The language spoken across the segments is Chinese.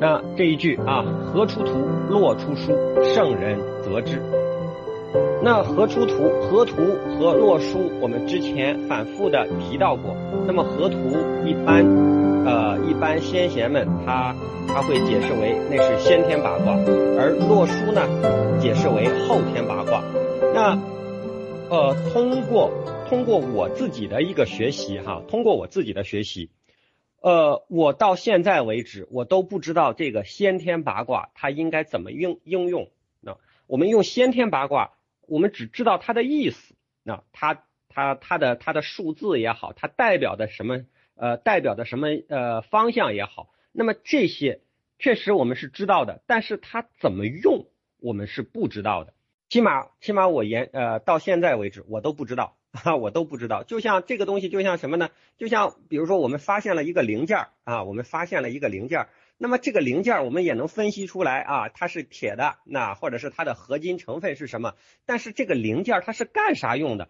那这一句啊，河出图，洛出书，圣人则之。那河出图，河图和洛书，我们之前反复的提到过。那么河图一般，呃，一般先贤们他他会解释为那是先天八卦，而洛书呢，解释为后天八卦。那呃，通过通过我自己的一个学习哈，通过我自己的学习。呃，我到现在为止，我都不知道这个先天八卦它应该怎么应应用。那我们用先天八卦，我们只知道它的意思。那它它它的它的数字也好，它代表的什么呃代表的什么呃方向也好，那么这些确实我们是知道的，但是它怎么用我们是不知道的。起码起码我研呃到现在为止我都不知道。啊，我都不知道。就像这个东西，就像什么呢？就像比如说，我们发现了一个零件啊，我们发现了一个零件，那么这个零件我们也能分析出来啊，它是铁的，那或者是它的合金成分是什么？但是这个零件它是干啥用的？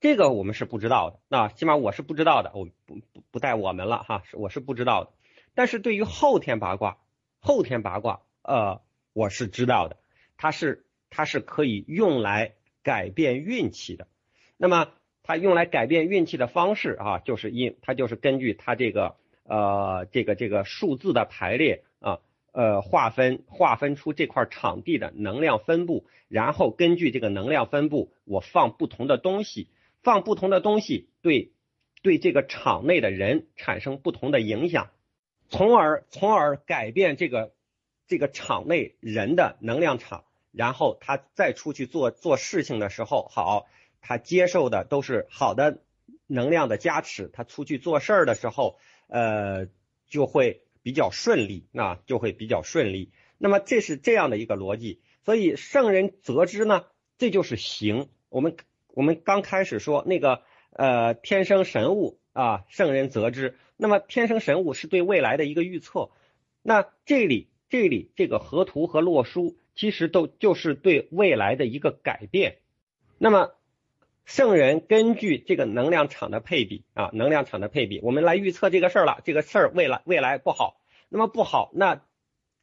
这个我们是不知道的。那起码我是不知道的，我不不不带我们了哈，我是不知道的。但是对于后天八卦，后天八卦，呃，我是知道的，它是它是可以用来改变运气的。那么它用来改变运气的方式啊，就是因它就是根据它这个呃这个这个数字的排列啊呃划分划分出这块场地的能量分布，然后根据这个能量分布，我放不同的东西，放不同的东西对对这个场内的人产生不同的影响，从而从而改变这个这个场内人的能量场，然后他再出去做做事情的时候好。他接受的都是好的能量的加持，他出去做事儿的时候，呃，就会比较顺利，啊，就会比较顺利。那么这是这样的一个逻辑，所以圣人则之呢，这就是行。我们我们刚开始说那个呃天生神物啊，圣人则之。那么天生神物是对未来的一个预测，那这里这里这个河图和洛书其实都就是对未来的一个改变。那么。圣人根据这个能量场的配比啊，能量场的配比，我们来预测这个事儿了。这个事儿未来未来不好，那么不好，那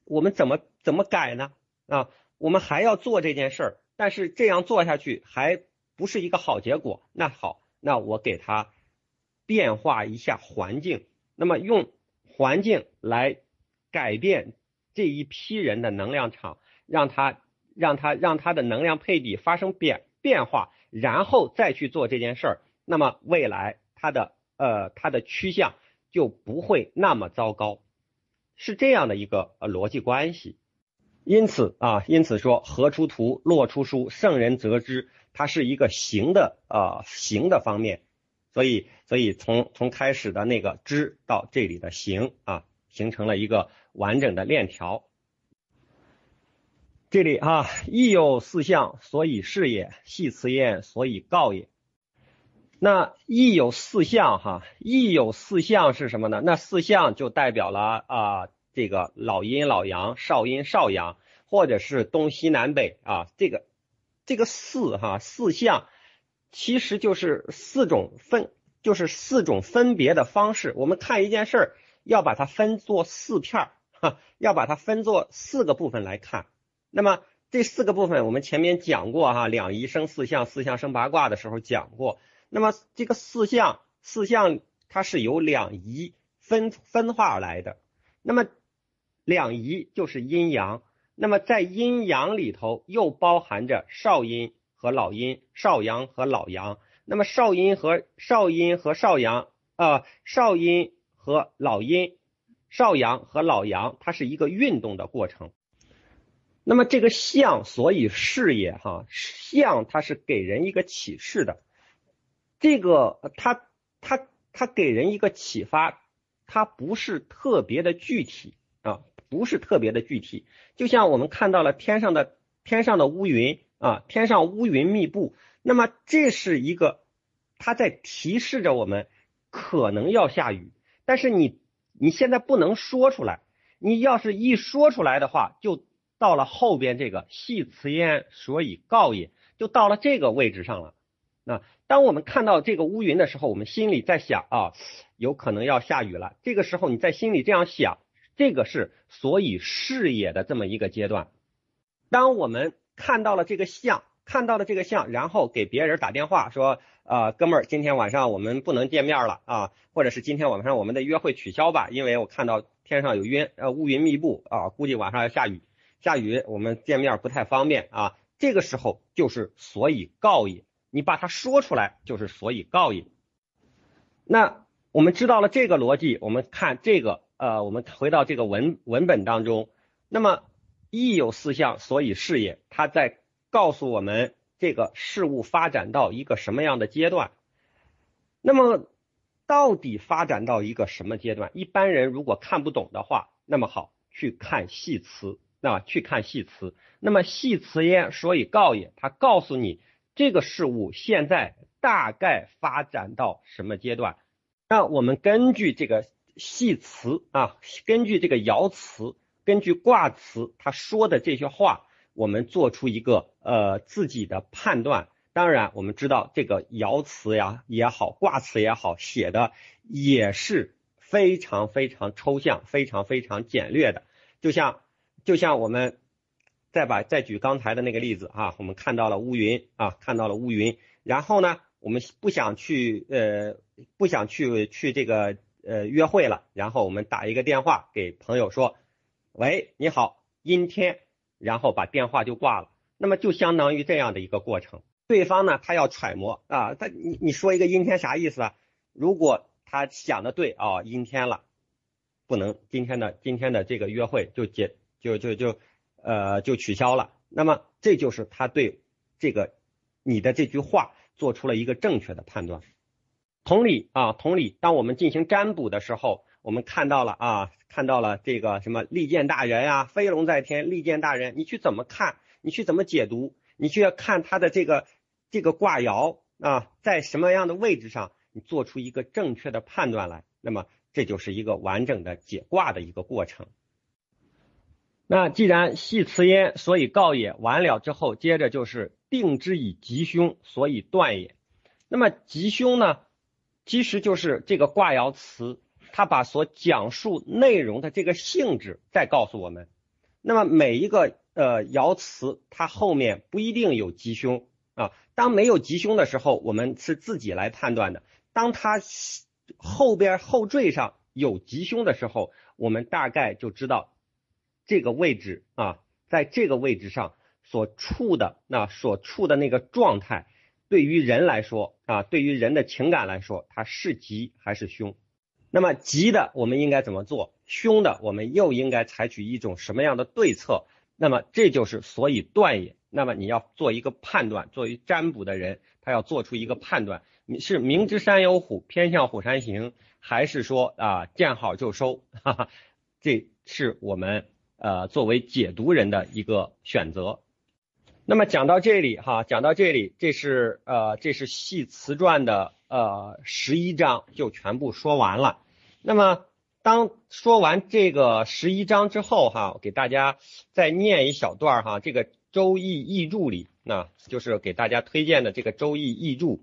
我们怎么怎么改呢？啊，我们还要做这件事儿，但是这样做下去还不是一个好结果。那好，那我给他变化一下环境，那么用环境来改变这一批人的能量场，让他让他让他的能量配比发生变变化。然后再去做这件事儿，那么未来它的呃它的趋向就不会那么糟糕，是这样的一个呃逻辑关系。因此啊，因此说河出图，洛出书，圣人则之，它是一个行的啊行的方面。所以所以从从开始的那个知到这里的行啊，形成了一个完整的链条。这里啊，亦有四象，所以是也；系辞焉，所以告也。那亦有四象哈，亦有四象是什么呢？那四象就代表了啊，这个老阴老阳、少阴少阳，或者是东西南北啊。这个这个四哈四象，其实就是四种分，就是四种分别的方式。我们看一件事儿，要把它分作四片儿哈，要把它分作四个部分来看。那么这四个部分我们前面讲过哈，两仪生四象，四象生八卦的时候讲过。那么这个四象，四象它是由两仪分分化而来的。那么两仪就是阴阳，那么在阴阳里头又包含着少阴和老阴，少阳和老阳。那么少阴和少阴和少阳啊，少阴和老阴，少阳和老阳，它是一个运动的过程。那么这个象，所以是也哈，象它是给人一个启示的，这个它它它给人一个启发，它不是特别的具体啊，不是特别的具体，就像我们看到了天上的天上的乌云啊，天上乌云密布，那么这是一个，它在提示着我们可能要下雨，但是你你现在不能说出来，你要是一说出来的话，就。到了后边这个系辞焉，所以告也，就到了这个位置上了。那当我们看到这个乌云的时候，我们心里在想啊，有可能要下雨了。这个时候你在心里这样想，这个是所以视也的这么一个阶段。当我们看到了这个像，看到了这个像，然后给别人打电话说，呃，哥们儿，今天晚上我们不能见面了啊，或者是今天晚上我们的约会取消吧，因为我看到天上有云，呃，乌云密布啊，估计晚上要下雨，下雨我们见面不太方便啊。这个时候就是所以告也，你把它说出来就是所以告也。那我们知道了这个逻辑，我们看这个，呃，我们回到这个文文本当中，那么亦有四象，所以是也，它在告诉我们这个事物发展到一个什么样的阶段。那么到底发展到一个什么阶段？一般人如果看不懂的话，那么好去看系辞。那去看系辞，那么系辞焉，所以告也，他告诉你这个事物现在大概发展到什么阶段。那我们根据这个系辞啊，根据这个爻辞，根据卦辞，他说的这些话，我们做出一个呃自己的判断。当然，我们知道这个爻辞呀也好，卦辞也好，写的也是非常非常抽象，非常非常简略的，就像。就像我们再把再举刚才的那个例子啊，我们看到了乌云啊，看到了乌云，然后呢，我们不想去呃不想去去这个呃约会了，然后我们打一个电话给朋友说，喂，你好，阴天，然后把电话就挂了，那么就相当于这样的一个过程，对方呢他要揣摩啊，他你你说一个阴天啥意思啊？如果他想的对啊，阴天了，不能今天的今天的这个约会就结。就就就呃就取消了，那么这就是他对这个你的这句话做出了一个正确的判断。同理啊，同理，当我们进行占卜的时候，我们看到了啊，看到了这个什么利剑大人啊，飞龙在天，利剑大人，你去怎么看？你去怎么解读？你去要看他的这个这个卦爻啊，在什么样的位置上，你做出一个正确的判断来，那么这就是一个完整的解卦的一个过程。那既然系辞焉，所以告也。完了之后，接着就是定之以吉凶，所以断也。那么吉凶呢，其实就是这个卦爻辞，它把所讲述内容的这个性质再告诉我们。那么每一个呃爻辞，它后面不一定有吉凶啊。当没有吉凶的时候，我们是自己来判断的。当它后边后缀上有吉凶的时候，我们大概就知道。这个位置啊，在这个位置上所处的那所处的那个状态，对于人来说啊，对于人的情感来说，它是吉还是凶？那么吉的我们应该怎么做？凶的我们又应该采取一种什么样的对策？那么这就是所以断也。那么你要做一个判断，作为占卜的人，他要做出一个判断：你是明知山有虎，偏向虎山行，还是说啊见好就收？哈哈，这是我们。呃，作为解读人的一个选择。那么讲到这里哈，讲到这里，这是呃，这是系辞传的呃十一章就全部说完了。那么当说完这个十一章之后哈，给大家再念一小段哈，这个《周易译注》里，那就是给大家推荐的这个《周易译注》。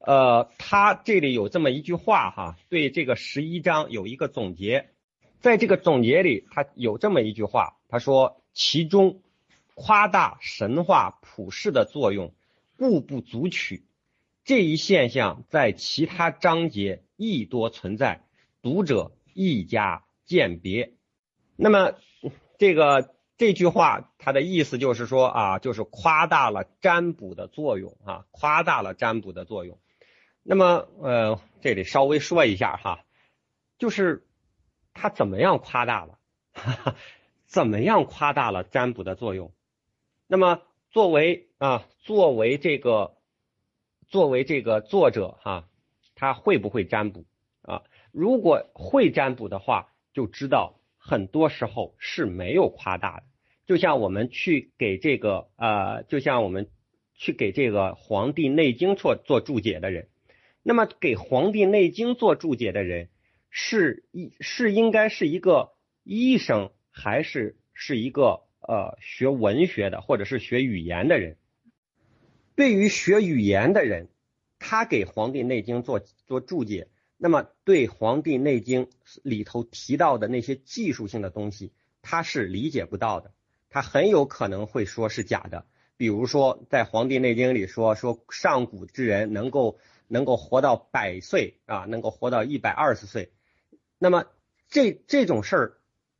呃，它这里有这么一句话哈，对这个十一章有一个总结。在这个总结里，他有这么一句话，他说：“其中夸大神话普世的作用，故不足取。这一现象在其他章节亦多存在，读者亦加鉴别。”那么，这个这句话它的意思就是说啊，就是夸大了占卜的作用啊，夸大了占卜的作用。那么，呃，这里稍微说一下哈，就是。他怎么样夸大了哈哈？怎么样夸大了占卜的作用？那么作为啊，作为这个，作为这个作者哈，他会不会占卜啊？如果会占卜的话，就知道很多时候是没有夸大的。就像我们去给这个呃，就像我们去给这个《黄帝内经》做做注解的人，那么给《黄帝内经》做注解的人。是一是应该是一个医生，还是是一个呃学文学的，或者是学语言的人？对于学语言的人，他给《黄帝内经》做做注解，那么对《黄帝内经》里头提到的那些技术性的东西，他是理解不到的，他很有可能会说是假的。比如说，在《黄帝内经》里说，说上古之人能够能够活到百岁啊，能够活到一百二十岁。那么这这种事儿，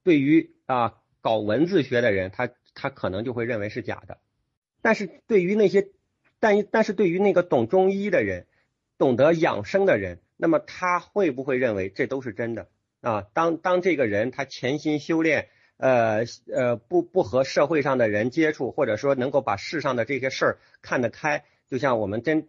对于啊搞文字学的人，他他可能就会认为是假的。但是对于那些但但是对于那个懂中医的人，懂得养生的人，那么他会不会认为这都是真的啊？当当这个人他潜心修炼。呃呃，不不和社会上的人接触，或者说能够把世上的这些事儿看得开，就像我们真，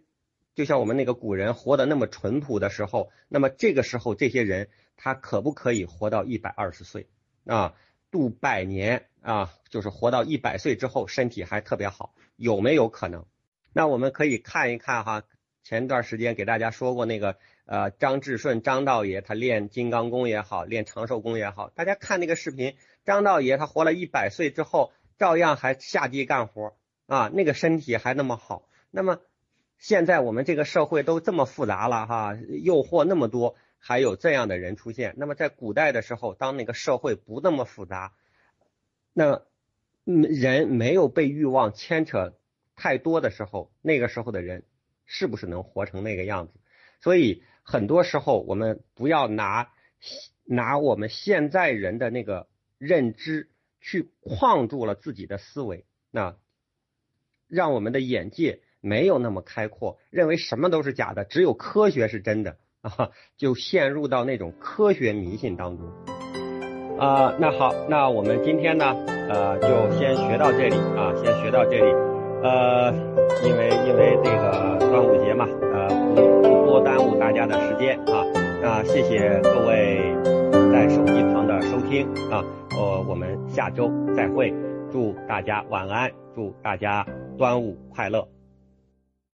就像我们那个古人活得那么淳朴的时候，那么这个时候这些人他可不可以活到一百二十岁啊，度百年啊，就是活到一百岁之后身体还特别好，有没有可能？那我们可以看一看哈，前段时间给大家说过那个呃张志顺张道爷他练金刚功也好，练长寿功也好，大家看那个视频。张道爷他活了一百岁之后，照样还下地干活啊，那个身体还那么好。那么现在我们这个社会都这么复杂了哈，诱惑那么多，还有这样的人出现。那么在古代的时候，当那个社会不那么复杂，那人没有被欲望牵扯太多的时候，那个时候的人是不是能活成那个样子？所以很多时候我们不要拿拿我们现在人的那个。认知去框住了自己的思维，那让我们的眼界没有那么开阔，认为什么都是假的，只有科学是真的啊，就陷入到那种科学迷信当中啊。那好，那我们今天呢，呃，就先学到这里啊，先学到这里。呃，因为因为这个端午节嘛，呃，不不多耽误大家的时间啊。那谢谢各位在手机旁的收听啊。呃，我们下周再会，祝大家晚安，祝大家端午快乐。